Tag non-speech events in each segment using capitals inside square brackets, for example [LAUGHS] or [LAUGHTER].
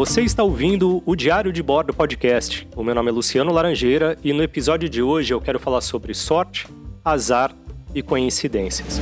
Você está ouvindo o Diário de Bordo Podcast. O meu nome é Luciano Laranjeira e no episódio de hoje eu quero falar sobre sorte, azar e coincidências.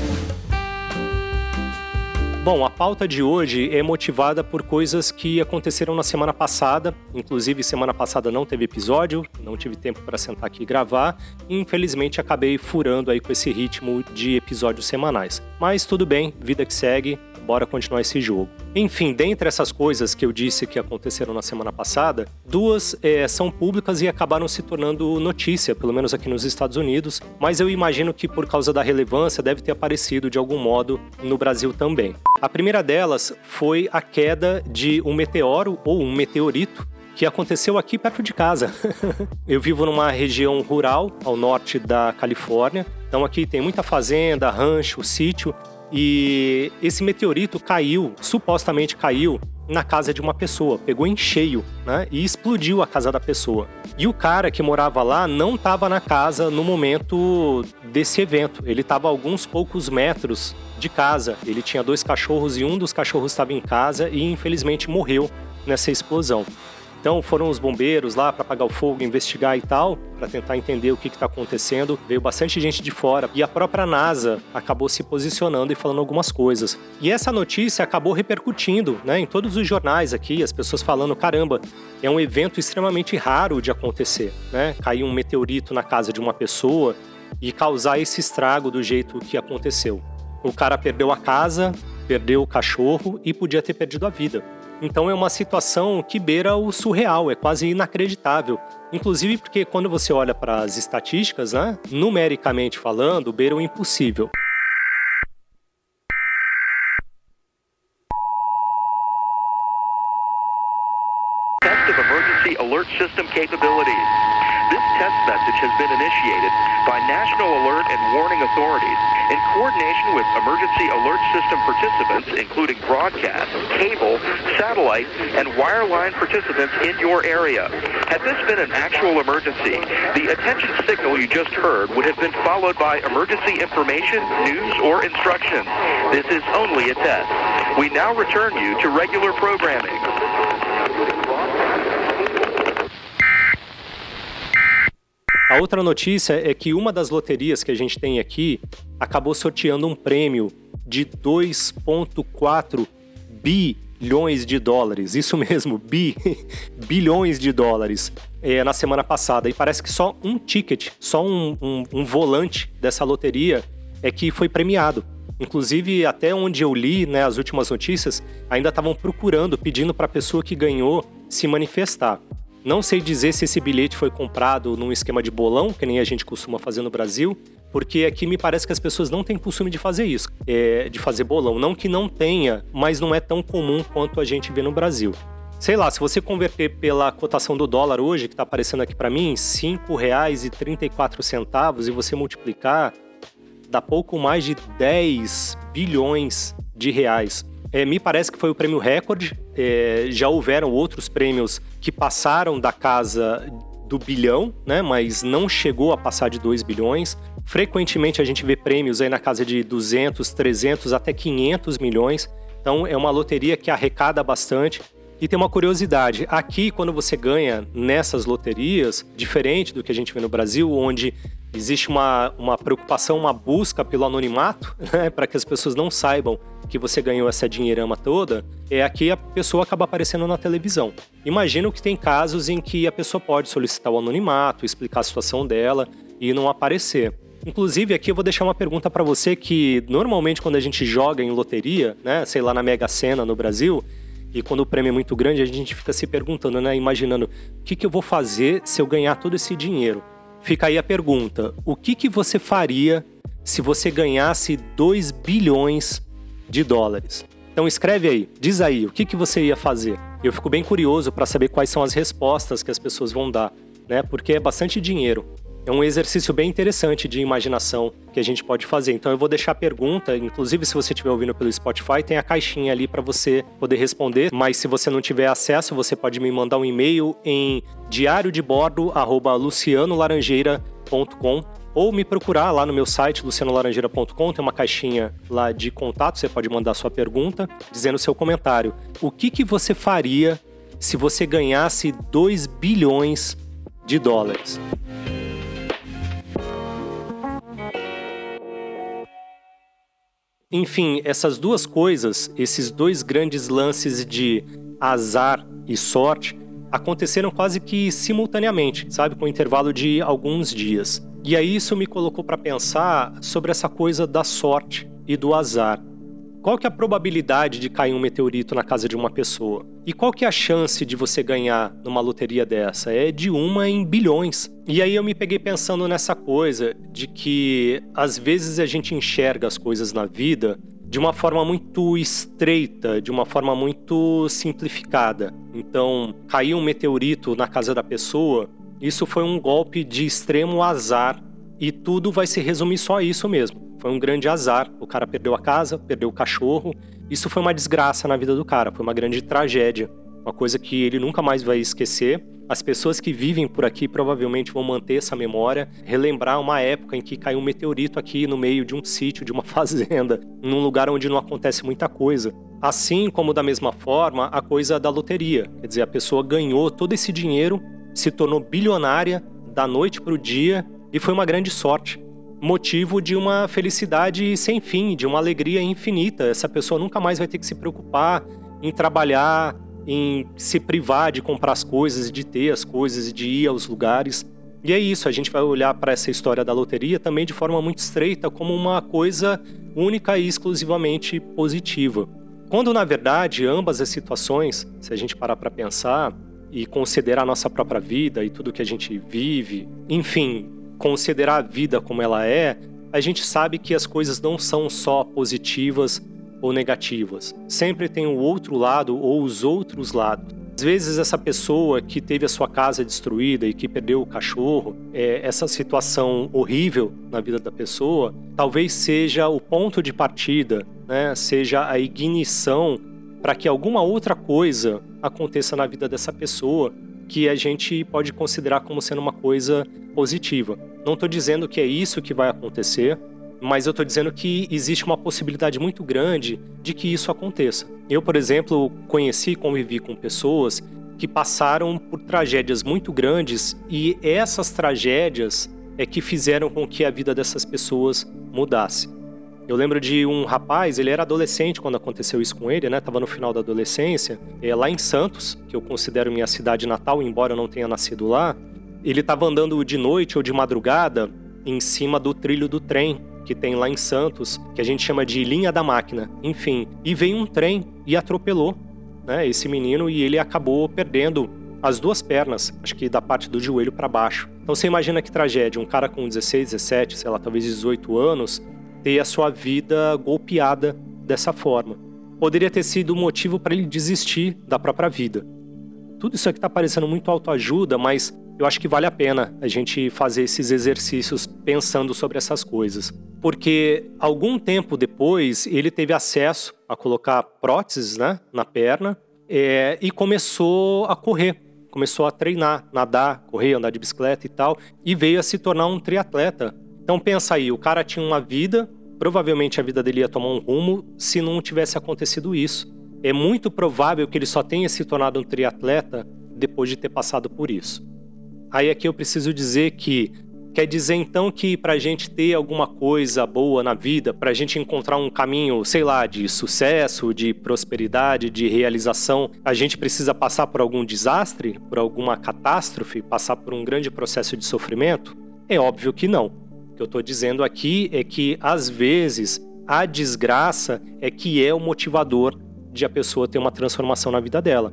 Bom, a pauta de hoje é motivada por coisas que aconteceram na semana passada. Inclusive, semana passada não teve episódio, não tive tempo para sentar aqui e gravar. E, infelizmente, acabei furando aí com esse ritmo de episódios semanais. Mas tudo bem, vida que segue bora continuar esse jogo. Enfim, dentre essas coisas que eu disse que aconteceram na semana passada, duas é, são públicas e acabaram se tornando notícia, pelo menos aqui nos Estados Unidos, mas eu imagino que por causa da relevância deve ter aparecido de algum modo no Brasil também. A primeira delas foi a queda de um meteoro ou um meteorito que aconteceu aqui perto de casa. [LAUGHS] eu vivo numa região rural ao norte da Califórnia, então aqui tem muita fazenda, rancho, sítio, e esse meteorito caiu, supostamente caiu na casa de uma pessoa, pegou em cheio, né? E explodiu a casa da pessoa. E o cara que morava lá não estava na casa no momento desse evento. Ele estava a alguns poucos metros de casa. Ele tinha dois cachorros e um dos cachorros estava em casa e infelizmente morreu nessa explosão. Então foram os bombeiros lá para apagar o fogo, investigar e tal, para tentar entender o que está acontecendo. Veio bastante gente de fora e a própria NASA acabou se posicionando e falando algumas coisas. E essa notícia acabou repercutindo, né, em todos os jornais aqui, as pessoas falando caramba, é um evento extremamente raro de acontecer, né? Cair um meteorito na casa de uma pessoa e causar esse estrago do jeito que aconteceu. O cara perdeu a casa, perdeu o cachorro e podia ter perdido a vida. Então é uma situação que beira o surreal, é quase inacreditável. Inclusive porque quando você olha para as estatísticas, né, numericamente falando, beira o impossível. Test of emergency alert system capabilities. Test message has been initiated by National Alert and Warning Authorities in coordination with emergency alert system participants, including broadcast, cable, satellite, and wireline participants in your area. Had this been an actual emergency, the attention signal you just heard would have been followed by emergency information, news, or instructions. This is only a test. We now return you to regular programming. Outra notícia é que uma das loterias que a gente tem aqui acabou sorteando um prêmio de 2,4 bilhões de dólares. Isso [LAUGHS] mesmo, bi, bilhões de dólares é, na semana passada. E parece que só um ticket, só um, um, um volante dessa loteria é que foi premiado. Inclusive, até onde eu li né, as últimas notícias, ainda estavam procurando, pedindo para a pessoa que ganhou se manifestar. Não sei dizer se esse bilhete foi comprado num esquema de bolão, que nem a gente costuma fazer no Brasil, porque aqui me parece que as pessoas não têm costume de fazer isso, é, de fazer bolão. Não que não tenha, mas não é tão comum quanto a gente vê no Brasil. Sei lá, se você converter pela cotação do dólar hoje, que está aparecendo aqui para mim, R$ 5,34, e você multiplicar, dá pouco mais de 10 bilhões de reais. É, me parece que foi o prêmio recorde. É, já houveram outros prêmios que passaram da casa do bilhão, né? Mas não chegou a passar de 2 bilhões. Frequentemente a gente vê prêmios aí na casa de 200, 300 até 500 milhões. Então é uma loteria que arrecada bastante. E tem uma curiosidade: aqui, quando você ganha nessas loterias, diferente do que a gente vê no Brasil, onde existe uma, uma preocupação, uma busca pelo anonimato, [LAUGHS] né, para que as pessoas não saibam que você ganhou essa dinheirama toda, é aqui a pessoa acaba aparecendo na televisão. Imagino que tem casos em que a pessoa pode solicitar o anonimato, explicar a situação dela e não aparecer. Inclusive, aqui eu vou deixar uma pergunta para você que normalmente quando a gente joga em loteria, né, sei lá na Mega Sena no Brasil, e quando o prêmio é muito grande, a gente fica se perguntando, né, imaginando, o que, que eu vou fazer se eu ganhar todo esse dinheiro? Fica aí a pergunta: o que, que você faria se você ganhasse 2 bilhões de dólares? Então escreve aí, diz aí, o que, que você ia fazer? Eu fico bem curioso para saber quais são as respostas que as pessoas vão dar, né? Porque é bastante dinheiro é um exercício bem interessante de imaginação que a gente pode fazer. Então eu vou deixar a pergunta, inclusive se você estiver ouvindo pelo Spotify, tem a caixinha ali para você poder responder, mas se você não tiver acesso, você pode me mandar um e-mail em diariodebordo@lucianolaranjeira.com ou me procurar lá no meu site lucianolaranjeira.com, tem uma caixinha lá de contato, você pode mandar sua pergunta, dizendo seu comentário. O que que você faria se você ganhasse 2 bilhões de dólares. Enfim, essas duas coisas, esses dois grandes lances de azar e sorte, aconteceram quase que simultaneamente, sabe, com um intervalo de alguns dias. E aí isso me colocou para pensar sobre essa coisa da sorte e do azar. Qual que é a probabilidade de cair um meteorito na casa de uma pessoa? E qual que é a chance de você ganhar numa loteria dessa? É de uma em bilhões. E aí eu me peguei pensando nessa coisa de que às vezes a gente enxerga as coisas na vida de uma forma muito estreita, de uma forma muito simplificada. Então, caiu um meteorito na casa da pessoa, isso foi um golpe de extremo azar e tudo vai se resumir só a isso mesmo. Foi um grande azar. O cara perdeu a casa, perdeu o cachorro. Isso foi uma desgraça na vida do cara, foi uma grande tragédia. Uma coisa que ele nunca mais vai esquecer. As pessoas que vivem por aqui provavelmente vão manter essa memória, relembrar uma época em que caiu um meteorito aqui no meio de um sítio, de uma [LAUGHS] fazenda, num lugar onde não acontece muita coisa. Assim como da mesma forma a coisa da loteria, quer dizer, a pessoa ganhou todo esse dinheiro, se tornou bilionária da noite para o dia e foi uma grande sorte motivo de uma felicidade sem fim, de uma alegria infinita. Essa pessoa nunca mais vai ter que se preocupar em trabalhar, em se privar de comprar as coisas, de ter as coisas, de ir aos lugares. E é isso, a gente vai olhar para essa história da loteria também de forma muito estreita, como uma coisa única e exclusivamente positiva. Quando, na verdade, ambas as situações, se a gente parar para pensar e considerar a nossa própria vida e tudo que a gente vive, enfim, considerar a vida como ela é, a gente sabe que as coisas não são só positivas ou negativas. Sempre tem o outro lado ou os outros lados. Às vezes, essa pessoa que teve a sua casa destruída e que perdeu o cachorro, é, essa situação horrível na vida da pessoa, talvez seja o ponto de partida, né? seja a ignição para que alguma outra coisa aconteça na vida dessa pessoa que a gente pode considerar como sendo uma coisa positiva. Não estou dizendo que é isso que vai acontecer, mas eu estou dizendo que existe uma possibilidade muito grande de que isso aconteça. Eu, por exemplo, conheci e convivi com pessoas que passaram por tragédias muito grandes e essas tragédias é que fizeram com que a vida dessas pessoas mudasse. Eu lembro de um rapaz, ele era adolescente quando aconteceu isso com ele, né? Tava no final da adolescência, é, lá em Santos, que eu considero minha cidade natal, embora eu não tenha nascido lá. Ele estava andando de noite ou de madrugada em cima do trilho do trem que tem lá em Santos, que a gente chama de linha da máquina. Enfim, e veio um trem e atropelou, né? Esse menino e ele acabou perdendo as duas pernas, acho que da parte do joelho para baixo. Então você imagina que tragédia, um cara com 16, 17, sei lá, talvez 18 anos, ter a sua vida golpeada dessa forma. Poderia ter sido o motivo para ele desistir da própria vida. Tudo isso aqui está parecendo muito autoajuda, mas eu acho que vale a pena a gente fazer esses exercícios pensando sobre essas coisas. Porque algum tempo depois ele teve acesso a colocar próteses né, na perna é, e começou a correr. Começou a treinar, nadar, correr, andar de bicicleta e tal, e veio a se tornar um triatleta então pensa aí, o cara tinha uma vida, provavelmente a vida dele ia tomar um rumo se não tivesse acontecido isso. É muito provável que ele só tenha se tornado um triatleta depois de ter passado por isso. Aí aqui eu preciso dizer que quer dizer então que para a gente ter alguma coisa boa na vida, para a gente encontrar um caminho, sei lá, de sucesso, de prosperidade, de realização, a gente precisa passar por algum desastre, por alguma catástrofe, passar por um grande processo de sofrimento? É óbvio que não que eu estou dizendo aqui é que, às vezes, a desgraça é que é o motivador de a pessoa ter uma transformação na vida dela.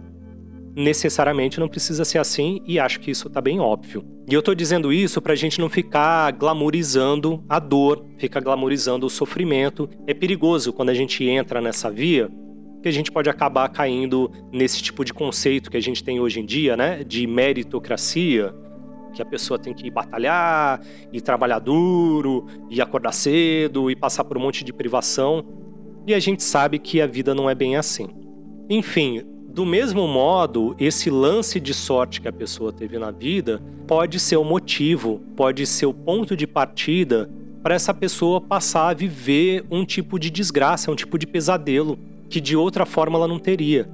Necessariamente não precisa ser assim e acho que isso está bem óbvio. E eu estou dizendo isso para a gente não ficar glamorizando a dor, ficar glamorizando o sofrimento. É perigoso quando a gente entra nessa via que a gente pode acabar caindo nesse tipo de conceito que a gente tem hoje em dia, né, de meritocracia, que a pessoa tem que batalhar e trabalhar duro e acordar cedo e passar por um monte de privação. E a gente sabe que a vida não é bem assim. Enfim, do mesmo modo, esse lance de sorte que a pessoa teve na vida pode ser o motivo, pode ser o ponto de partida para essa pessoa passar a viver um tipo de desgraça, um tipo de pesadelo que de outra forma ela não teria.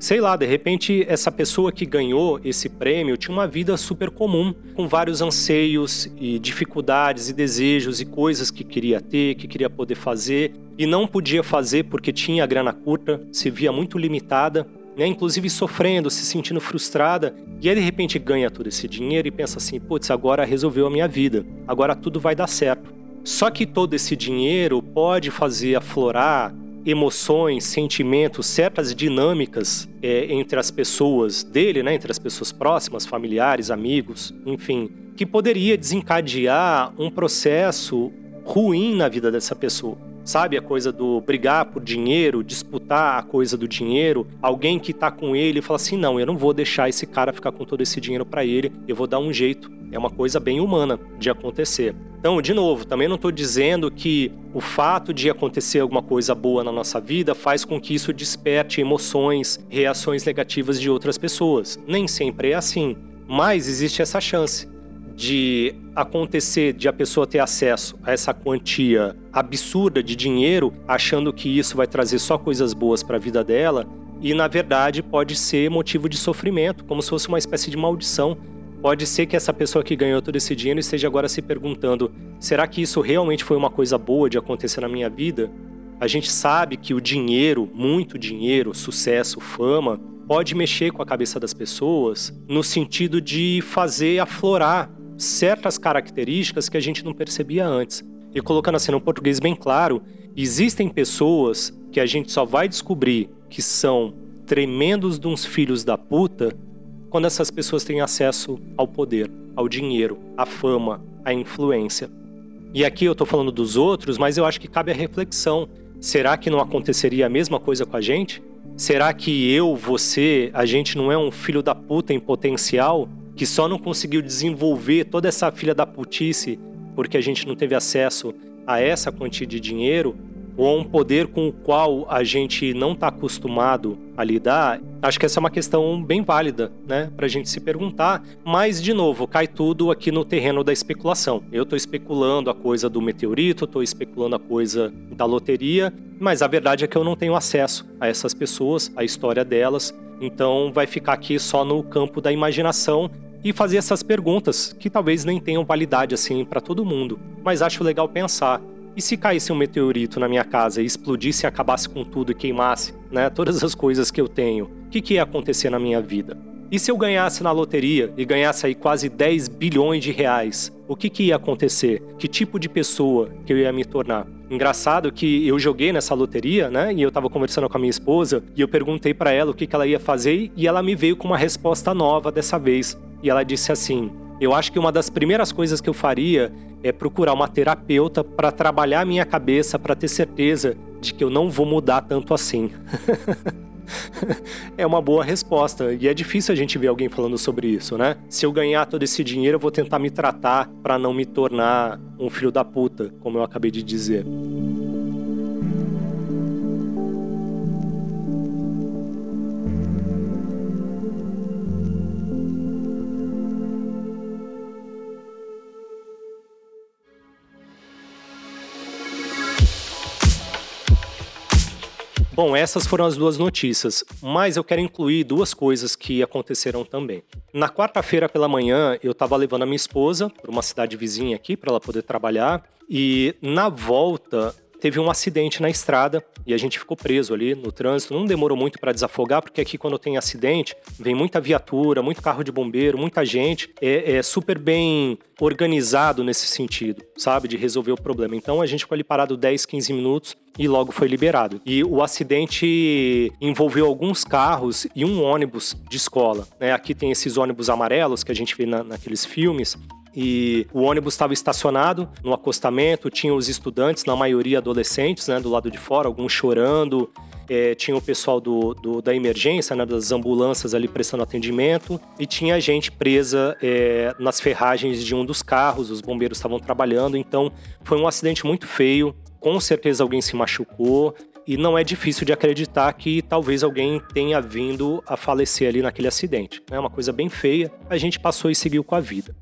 Sei lá, de repente essa pessoa que ganhou esse prêmio tinha uma vida super comum, com vários anseios e dificuldades e desejos e coisas que queria ter, que queria poder fazer e não podia fazer porque tinha grana curta, se via muito limitada, né? inclusive sofrendo, se sentindo frustrada, e aí de repente ganha todo esse dinheiro e pensa assim: putz, agora resolveu a minha vida, agora tudo vai dar certo. Só que todo esse dinheiro pode fazer aflorar emoções, sentimentos, certas dinâmicas é, entre as pessoas dele, né, entre as pessoas próximas, familiares, amigos, enfim, que poderia desencadear um processo ruim na vida dessa pessoa. Sabe a coisa do brigar por dinheiro, disputar a coisa do dinheiro, alguém que tá com ele fala assim: "Não, eu não vou deixar esse cara ficar com todo esse dinheiro para ele, eu vou dar um jeito". É uma coisa bem humana de acontecer. Então, de novo, também não estou dizendo que o fato de acontecer alguma coisa boa na nossa vida faz com que isso desperte emoções, reações negativas de outras pessoas. Nem sempre é assim, mas existe essa chance de acontecer de a pessoa ter acesso a essa quantia absurda de dinheiro, achando que isso vai trazer só coisas boas para a vida dela, e na verdade pode ser motivo de sofrimento, como se fosse uma espécie de maldição Pode ser que essa pessoa que ganhou todo esse dinheiro esteja agora se perguntando: será que isso realmente foi uma coisa boa de acontecer na minha vida? A gente sabe que o dinheiro, muito dinheiro, sucesso, fama, pode mexer com a cabeça das pessoas no sentido de fazer aflorar certas características que a gente não percebia antes. E colocando assim no português bem claro, existem pessoas que a gente só vai descobrir que são tremendos de uns filhos da puta quando essas pessoas têm acesso ao poder, ao dinheiro, à fama, à influência. E aqui eu estou falando dos outros, mas eu acho que cabe a reflexão. Será que não aconteceria a mesma coisa com a gente? Será que eu, você, a gente não é um filho da puta em potencial que só não conseguiu desenvolver toda essa filha da putice porque a gente não teve acesso a essa quantia de dinheiro ou a um poder com o qual a gente não está acostumado a lidar, acho que essa é uma questão bem válida, né, para a gente se perguntar. Mas, de novo, cai tudo aqui no terreno da especulação. Eu estou especulando a coisa do meteorito, estou especulando a coisa da loteria, mas a verdade é que eu não tenho acesso a essas pessoas, a história delas. Então, vai ficar aqui só no campo da imaginação e fazer essas perguntas que talvez nem tenham validade assim para todo mundo. Mas acho legal pensar e se caísse um meteorito na minha casa e explodisse e acabasse com tudo e queimasse, né, todas as coisas que eu tenho, o que, que ia acontecer na minha vida? E se eu ganhasse na loteria e ganhasse aí quase 10 bilhões de reais, o que, que ia acontecer? Que tipo de pessoa que eu ia me tornar? Engraçado que eu joguei nessa loteria, né? E eu tava conversando com a minha esposa e eu perguntei para ela o que, que ela ia fazer e ela me veio com uma resposta nova dessa vez. E ela disse assim: Eu acho que uma das primeiras coisas que eu faria é procurar uma terapeuta para trabalhar minha cabeça, para ter certeza de que eu não vou mudar tanto assim. [LAUGHS] [LAUGHS] é uma boa resposta e é difícil a gente ver alguém falando sobre isso, né? Se eu ganhar todo esse dinheiro, eu vou tentar me tratar para não me tornar um filho da puta, como eu acabei de dizer. Bom, essas foram as duas notícias, mas eu quero incluir duas coisas que aconteceram também. Na quarta-feira pela manhã, eu estava levando a minha esposa para uma cidade vizinha aqui para ela poder trabalhar e na volta teve um acidente na estrada e a gente ficou preso ali no trânsito. Não demorou muito para desafogar, porque aqui quando tem acidente, vem muita viatura, muito carro de bombeiro, muita gente. É, é super bem organizado nesse sentido, sabe? De resolver o problema. Então a gente ficou ali parado 10, 15 minutos e logo foi liberado. E o acidente envolveu alguns carros e um ônibus de escola. Né? Aqui tem esses ônibus amarelos que a gente vê na, naqueles filmes e o ônibus estava estacionado no acostamento, tinha os estudantes, na maioria adolescentes, né, do lado de fora, alguns chorando. É, tinha o pessoal do, do, da emergência, né, das ambulâncias ali prestando atendimento, e tinha gente presa é, nas ferragens de um dos carros, os bombeiros estavam trabalhando, então foi um acidente muito feio, com certeza alguém se machucou, e não é difícil de acreditar que talvez alguém tenha vindo a falecer ali naquele acidente. É uma coisa bem feia, a gente passou e seguiu com a vida.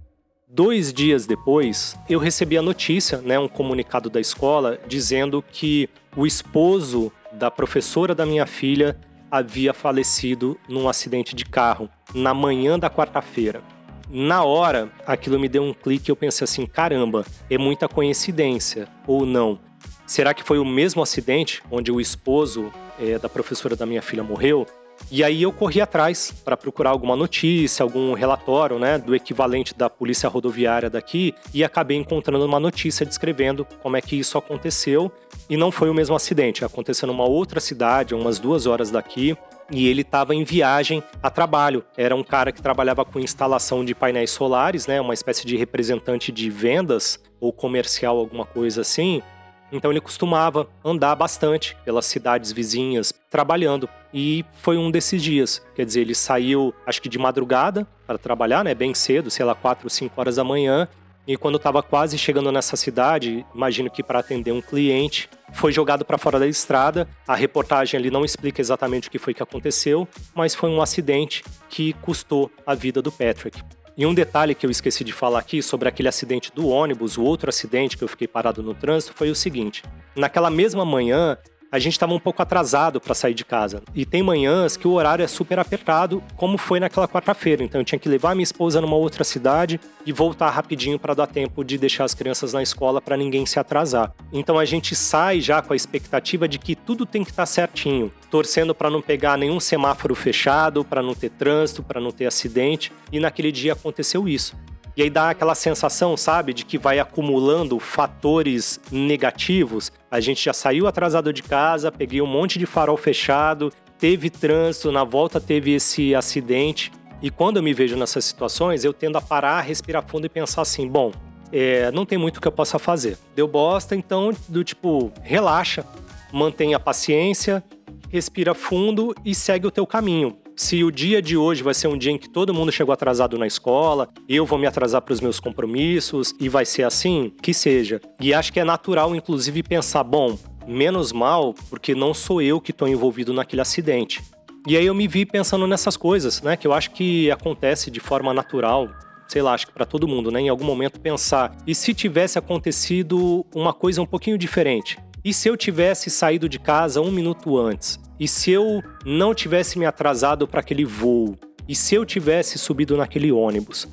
Dois dias depois, eu recebi a notícia, né, um comunicado da escola, dizendo que o esposo da professora da minha filha havia falecido num acidente de carro na manhã da quarta-feira. Na hora, aquilo me deu um clique e eu pensei assim: caramba, é muita coincidência ou não? Será que foi o mesmo acidente onde o esposo é, da professora da minha filha morreu? E aí eu corri atrás para procurar alguma notícia, algum relatório, né, do equivalente da polícia rodoviária daqui e acabei encontrando uma notícia descrevendo como é que isso aconteceu e não foi o mesmo acidente, aconteceu numa outra cidade, umas duas horas daqui. E ele estava em viagem a trabalho. Era um cara que trabalhava com instalação de painéis solares, né? Uma espécie de representante de vendas ou comercial, alguma coisa assim. Então ele costumava andar bastante pelas cidades vizinhas trabalhando. E foi um desses dias. Quer dizer, ele saiu, acho que de madrugada para trabalhar, né? Bem cedo, sei lá, 4 ou 5 horas da manhã. E quando estava quase chegando nessa cidade, imagino que para atender um cliente, foi jogado para fora da estrada. A reportagem ali não explica exatamente o que foi que aconteceu, mas foi um acidente que custou a vida do Patrick. E um detalhe que eu esqueci de falar aqui sobre aquele acidente do ônibus, o outro acidente que eu fiquei parado no trânsito, foi o seguinte: naquela mesma manhã, a gente estava um pouco atrasado para sair de casa. E tem manhãs que o horário é super apertado, como foi naquela quarta-feira. Então eu tinha que levar minha esposa numa outra cidade e voltar rapidinho para dar tempo de deixar as crianças na escola para ninguém se atrasar. Então a gente sai já com a expectativa de que tudo tem que estar tá certinho, torcendo para não pegar nenhum semáforo fechado, para não ter trânsito, para não ter acidente. E naquele dia aconteceu isso. E aí dá aquela sensação, sabe, de que vai acumulando fatores negativos. A gente já saiu atrasado de casa, peguei um monte de farol fechado, teve trânsito, na volta teve esse acidente. E quando eu me vejo nessas situações, eu tendo a parar, respirar fundo e pensar assim: bom, é, não tem muito que eu possa fazer. Deu bosta, então, do tipo, relaxa, mantenha a paciência, respira fundo e segue o teu caminho se o dia de hoje vai ser um dia em que todo mundo chegou atrasado na escola, eu vou me atrasar para os meus compromissos e vai ser assim, que seja. E acho que é natural, inclusive, pensar: bom, menos mal, porque não sou eu que estou envolvido naquele acidente. E aí eu me vi pensando nessas coisas, né? Que eu acho que acontece de forma natural, sei lá, acho que para todo mundo, né? Em algum momento pensar, e se tivesse acontecido uma coisa um pouquinho diferente? E se eu tivesse saído de casa um minuto antes? E se eu não tivesse me atrasado para aquele voo? E se eu tivesse subido naquele ônibus?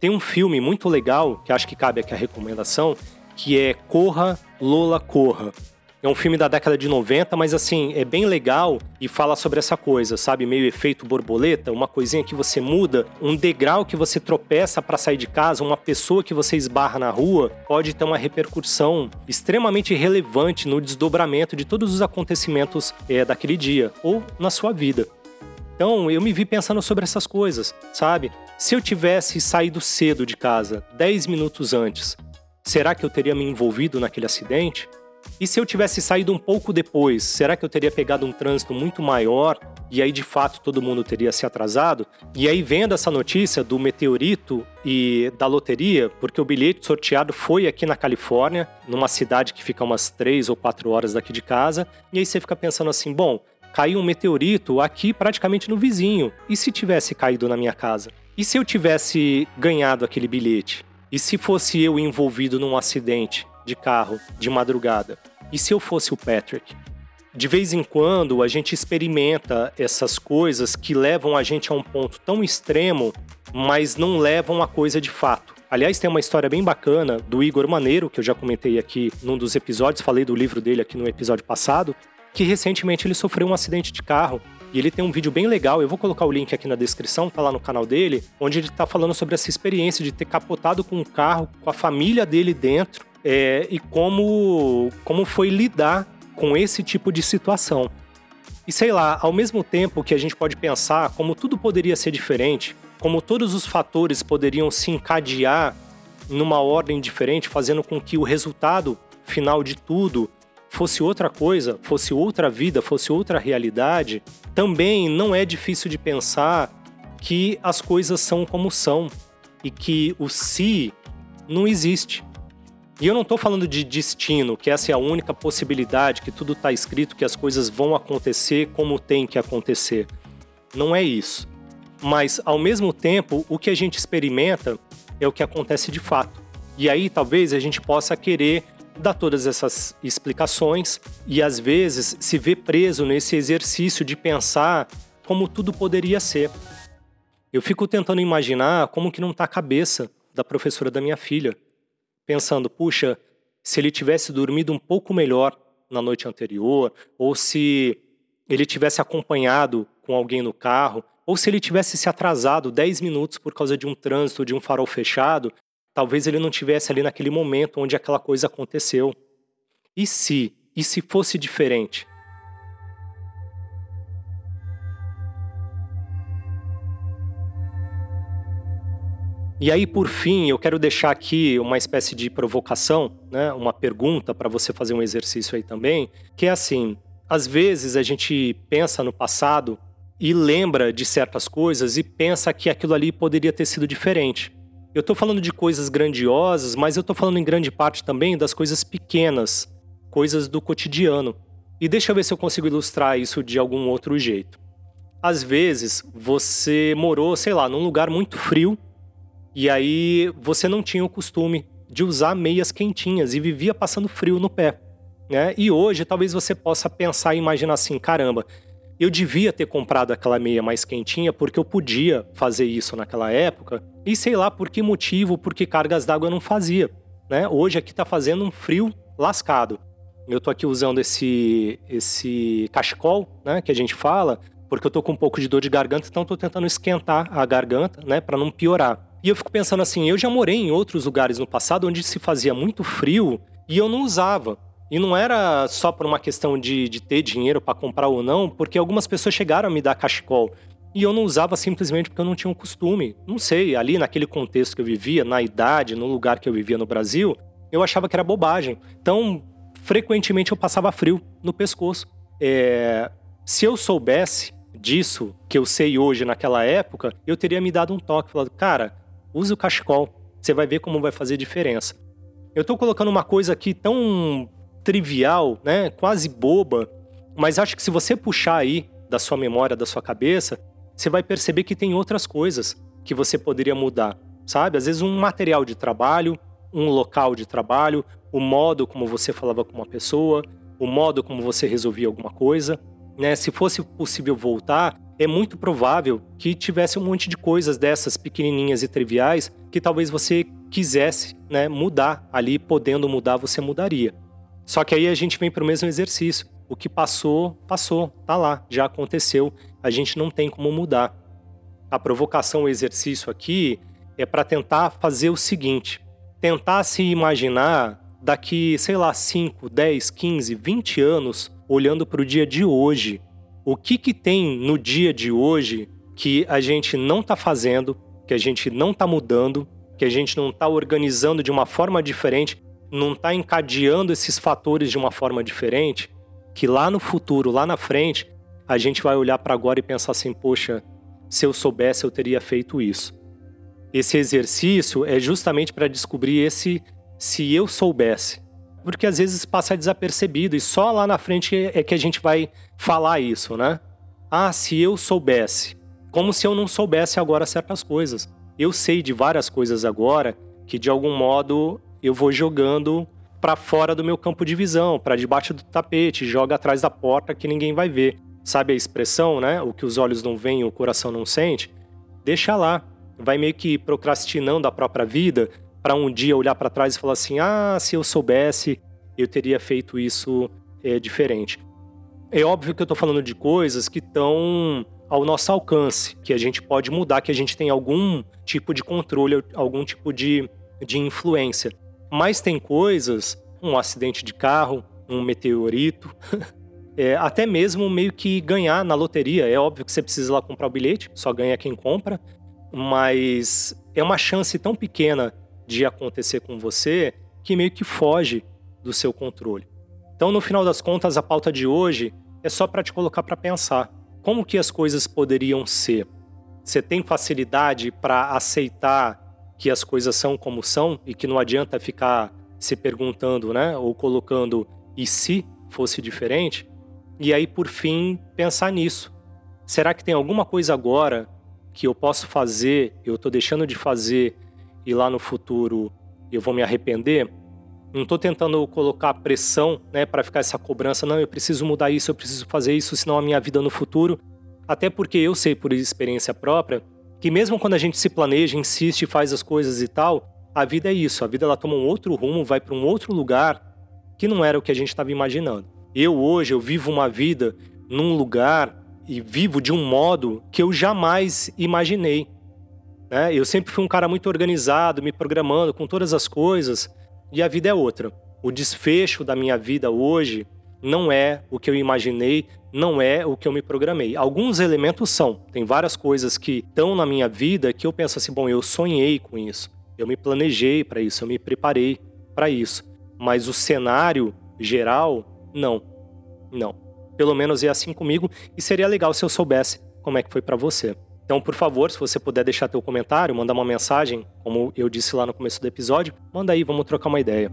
Tem um filme muito legal, que acho que cabe aqui a recomendação, que é Corra, Lola, Corra. É um filme da década de 90, mas assim, é bem legal e fala sobre essa coisa, sabe? Meio efeito borboleta, uma coisinha que você muda, um degrau que você tropeça para sair de casa, uma pessoa que você esbarra na rua, pode ter uma repercussão extremamente relevante no desdobramento de todos os acontecimentos é, daquele dia ou na sua vida. Então, eu me vi pensando sobre essas coisas, sabe? Se eu tivesse saído cedo de casa, 10 minutos antes, será que eu teria me envolvido naquele acidente? E se eu tivesse saído um pouco depois, será que eu teria pegado um trânsito muito maior e aí de fato todo mundo teria se atrasado? E aí vendo essa notícia do meteorito e da loteria, porque o bilhete sorteado foi aqui na Califórnia, numa cidade que fica umas três ou quatro horas daqui de casa, e aí você fica pensando assim, bom, caiu um meteorito aqui praticamente no vizinho. E se tivesse caído na minha casa? E se eu tivesse ganhado aquele bilhete? E se fosse eu envolvido num acidente? de carro de madrugada. E se eu fosse o Patrick? De vez em quando a gente experimenta essas coisas que levam a gente a um ponto tão extremo, mas não levam a coisa de fato. Aliás, tem uma história bem bacana do Igor Maneiro, que eu já comentei aqui num dos episódios, falei do livro dele aqui no episódio passado, que recentemente ele sofreu um acidente de carro e ele tem um vídeo bem legal, eu vou colocar o link aqui na descrição, tá lá no canal dele, onde ele tá falando sobre essa experiência de ter capotado com um carro, com a família dele dentro, é, e como, como foi lidar com esse tipo de situação. E sei lá, ao mesmo tempo que a gente pode pensar como tudo poderia ser diferente, como todos os fatores poderiam se encadear numa ordem diferente, fazendo com que o resultado final de tudo fosse outra coisa, fosse outra vida, fosse outra realidade, também não é difícil de pensar que as coisas são como são e que o si não existe. E eu não estou falando de destino, que essa é a única possibilidade, que tudo está escrito, que as coisas vão acontecer como tem que acontecer. Não é isso. Mas, ao mesmo tempo, o que a gente experimenta é o que acontece de fato. E aí, talvez, a gente possa querer dá todas essas explicações e às vezes se vê preso nesse exercício de pensar como tudo poderia ser. Eu fico tentando imaginar como que não está a cabeça da professora da minha filha, pensando, puxa, se ele tivesse dormido um pouco melhor na noite anterior, ou se ele tivesse acompanhado com alguém no carro, ou se ele tivesse se atrasado 10 minutos por causa de um trânsito, de um farol fechado, Talvez ele não tivesse ali naquele momento onde aquela coisa aconteceu. E se? E se fosse diferente? E aí, por fim, eu quero deixar aqui uma espécie de provocação, né? uma pergunta para você fazer um exercício aí também, que é assim: às vezes a gente pensa no passado e lembra de certas coisas e pensa que aquilo ali poderia ter sido diferente. Eu estou falando de coisas grandiosas, mas eu estou falando em grande parte também das coisas pequenas, coisas do cotidiano. E deixa eu ver se eu consigo ilustrar isso de algum outro jeito. Às vezes, você morou, sei lá, num lugar muito frio e aí você não tinha o costume de usar meias quentinhas e vivia passando frio no pé. Né? E hoje talvez você possa pensar e imaginar assim: caramba, eu devia ter comprado aquela meia mais quentinha porque eu podia fazer isso naquela época e sei lá por que motivo, porque cargas d'água não fazia. Né? Hoje aqui está fazendo um frio lascado. Eu estou aqui usando esse, esse cachecol, né, que a gente fala, porque eu estou com um pouco de dor de garganta, então estou tentando esquentar a garganta, né, para não piorar. E eu fico pensando assim, eu já morei em outros lugares no passado onde se fazia muito frio e eu não usava. E não era só por uma questão de, de ter dinheiro para comprar ou não, porque algumas pessoas chegaram a me dar cachecol. E eu não usava simplesmente porque eu não tinha um costume. Não sei, ali naquele contexto que eu vivia, na idade, no lugar que eu vivia no Brasil, eu achava que era bobagem. Então, frequentemente eu passava frio no pescoço. É... Se eu soubesse disso, que eu sei hoje naquela época, eu teria me dado um toque, falado, cara, use o cachecol, você vai ver como vai fazer diferença. Eu tô colocando uma coisa aqui tão trivial, né, quase boba, mas acho que se você puxar aí da sua memória, da sua cabeça, você vai perceber que tem outras coisas que você poderia mudar, sabe? Às vezes um material de trabalho, um local de trabalho, o modo como você falava com uma pessoa, o modo como você resolvia alguma coisa, né? Se fosse possível voltar, é muito provável que tivesse um monte de coisas dessas pequenininhas e triviais que talvez você quisesse, né, mudar ali, podendo mudar, você mudaria. Só que aí a gente vem para o mesmo exercício. O que passou, passou, tá lá, já aconteceu. A gente não tem como mudar. A provocação, o exercício aqui é para tentar fazer o seguinte: tentar se imaginar daqui, sei lá, 5, 10, 15, 20 anos, olhando para o dia de hoje. O que, que tem no dia de hoje que a gente não está fazendo, que a gente não está mudando, que a gente não está organizando de uma forma diferente não está encadeando esses fatores de uma forma diferente, que lá no futuro, lá na frente, a gente vai olhar para agora e pensar assim: poxa, se eu soubesse, eu teria feito isso. Esse exercício é justamente para descobrir esse se eu soubesse. Porque às vezes passa desapercebido e só lá na frente é que a gente vai falar isso, né? Ah, se eu soubesse. Como se eu não soubesse agora certas coisas. Eu sei de várias coisas agora que de algum modo eu vou jogando para fora do meu campo de visão, para debaixo do tapete, joga atrás da porta que ninguém vai ver. Sabe a expressão, né? O que os olhos não veem, o coração não sente? Deixa lá. Vai meio que procrastinando a própria vida para um dia olhar para trás e falar assim: ah, se eu soubesse, eu teria feito isso é, diferente. É óbvio que eu estou falando de coisas que estão ao nosso alcance, que a gente pode mudar, que a gente tem algum tipo de controle, algum tipo de, de influência. Mas tem coisas, um acidente de carro, um meteorito, é, [LAUGHS] até mesmo meio que ganhar na loteria. É óbvio que você precisa lá comprar o bilhete, só ganha quem compra, mas é uma chance tão pequena de acontecer com você que meio que foge do seu controle. Então, no final das contas, a pauta de hoje é só para te colocar para pensar como que as coisas poderiam ser. Você tem facilidade para aceitar que as coisas são como são e que não adianta ficar se perguntando, né, ou colocando e se fosse diferente. E aí, por fim, pensar nisso. Será que tem alguma coisa agora que eu posso fazer, eu estou deixando de fazer e lá no futuro eu vou me arrepender? Não estou tentando colocar pressão, né, para ficar essa cobrança. Não, eu preciso mudar isso, eu preciso fazer isso, senão a minha vida no futuro. Até porque eu sei por experiência própria que mesmo quando a gente se planeja, insiste, faz as coisas e tal, a vida é isso. A vida ela toma um outro rumo, vai para um outro lugar que não era o que a gente estava imaginando. Eu hoje eu vivo uma vida num lugar e vivo de um modo que eu jamais imaginei. Né? Eu sempre fui um cara muito organizado, me programando com todas as coisas, e a vida é outra. O desfecho da minha vida hoje não é o que eu imaginei, não é o que eu me programei. Alguns elementos são. Tem várias coisas que estão na minha vida que eu penso assim, bom, eu sonhei com isso. Eu me planejei para isso, eu me preparei para isso. Mas o cenário geral, não. Não. Pelo menos é assim comigo e seria legal se eu soubesse como é que foi para você. Então, por favor, se você puder deixar teu comentário, mandar uma mensagem, como eu disse lá no começo do episódio, manda aí, vamos trocar uma ideia.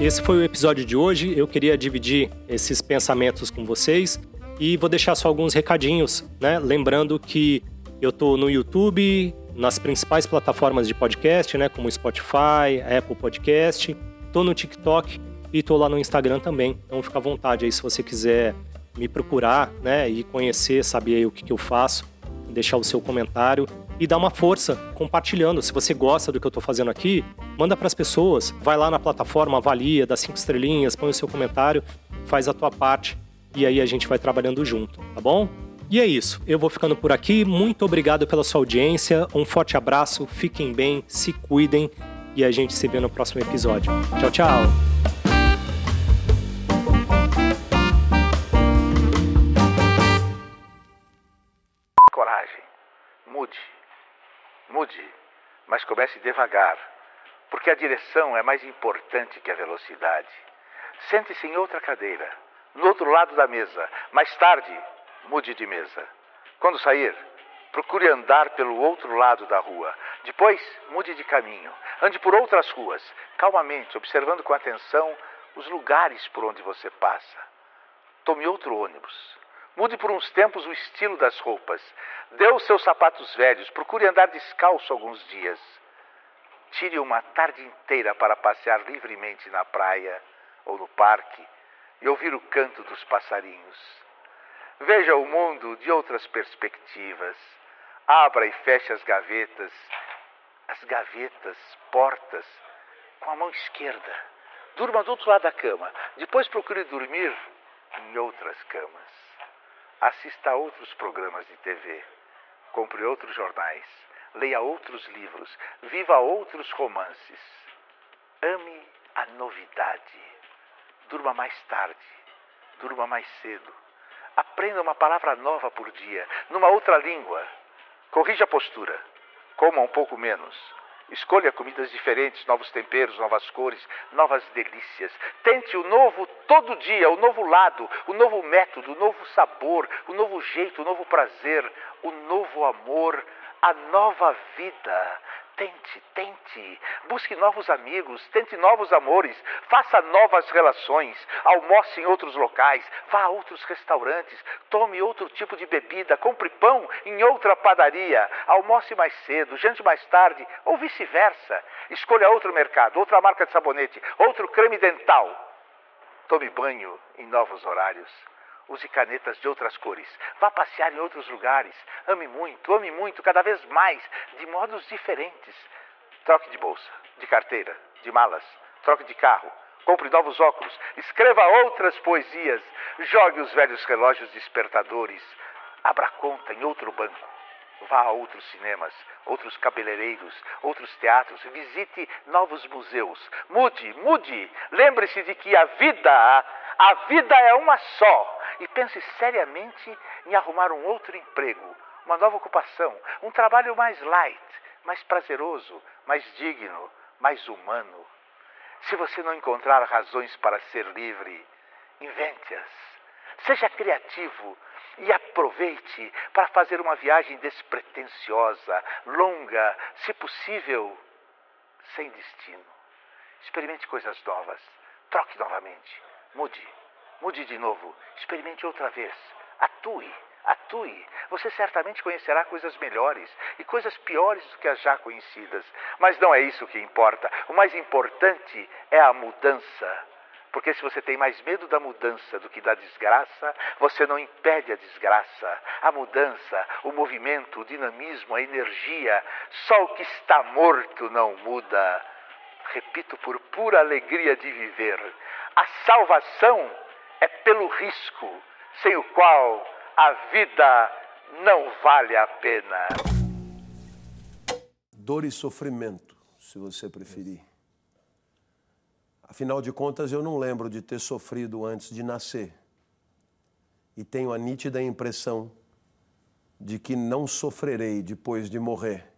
Esse foi o episódio de hoje. Eu queria dividir esses pensamentos com vocês e vou deixar só alguns recadinhos, né? Lembrando que eu tô no YouTube, nas principais plataformas de podcast, né, como Spotify, Apple Podcast, tô no TikTok e tô lá no Instagram também. Então fica à vontade aí se você quiser me procurar, né, e conhecer, saber o que, que eu faço, deixar o seu comentário e dar uma força compartilhando. Se você gosta do que eu estou fazendo aqui, manda para as pessoas, vai lá na plataforma, avalia, dá cinco estrelinhas, põe o seu comentário, faz a tua parte e aí a gente vai trabalhando junto, tá bom? E é isso, eu vou ficando por aqui. Muito obrigado pela sua audiência. Um forte abraço, fiquem bem, se cuidem e a gente se vê no próximo episódio. Tchau, tchau. Mude. Mude. Mas comece devagar. Porque a direção é mais importante que a velocidade. Sente-se em outra cadeira, no outro lado da mesa. Mais tarde, mude de mesa. Quando sair, procure andar pelo outro lado da rua. Depois, mude de caminho. Ande por outras ruas, calmamente, observando com atenção os lugares por onde você passa. Tome outro ônibus. Mude por uns tempos o estilo das roupas. Dê os seus sapatos velhos. Procure andar descalço alguns dias. Tire uma tarde inteira para passear livremente na praia ou no parque e ouvir o canto dos passarinhos. Veja o mundo de outras perspectivas. Abra e feche as gavetas, as gavetas, portas, com a mão esquerda. Durma do outro lado da cama. Depois procure dormir em outras camas. Assista a outros programas de TV. Compre outros jornais. Leia outros livros. Viva outros romances. Ame a novidade. Durma mais tarde. Durma mais cedo Aprenda uma palavra nova por dia, numa outra língua. Corrija a postura. Coma um pouco menos. Escolha comidas diferentes, novos temperos, novas cores, novas delícias. Tente o novo todo dia, o novo lado, o novo método, o novo sabor, o novo jeito, o novo prazer, o novo amor, a nova vida. Tente, tente. Busque novos amigos, tente novos amores, faça novas relações, almoce em outros locais, vá a outros restaurantes, tome outro tipo de bebida, compre pão em outra padaria, almoce mais cedo, jante mais tarde, ou vice-versa. Escolha outro mercado, outra marca de sabonete, outro creme dental. Tome banho em novos horários. Use canetas de outras cores. Vá passear em outros lugares. Ame muito, ame muito, cada vez mais, de modos diferentes. Troque de bolsa, de carteira, de malas. Troque de carro. Compre novos óculos. Escreva outras poesias. Jogue os velhos relógios despertadores. Abra conta em outro banco. Vá a outros cinemas, outros cabeleireiros, outros teatros, visite novos museus. Mude, mude. Lembre-se de que a vida, a vida é uma só e pense seriamente em arrumar um outro emprego, uma nova ocupação, um trabalho mais light, mais prazeroso, mais digno, mais humano. Se você não encontrar razões para ser livre, invente-as. Seja criativo e aproveite para fazer uma viagem despretensiosa, longa, se possível, sem destino. Experimente coisas novas. Troque novamente. Mude. Mude de novo. Experimente outra vez. Atue. Atue. Você certamente conhecerá coisas melhores e coisas piores do que as já conhecidas. Mas não é isso que importa. O mais importante é a mudança. Porque se você tem mais medo da mudança do que da desgraça, você não impede a desgraça. A mudança, o movimento, o dinamismo, a energia, só o que está morto não muda. Repito, por pura alegria de viver. A salvação é pelo risco, sem o qual a vida não vale a pena. Dor e sofrimento, se você preferir. Afinal de contas, eu não lembro de ter sofrido antes de nascer. E tenho a nítida impressão de que não sofrerei depois de morrer.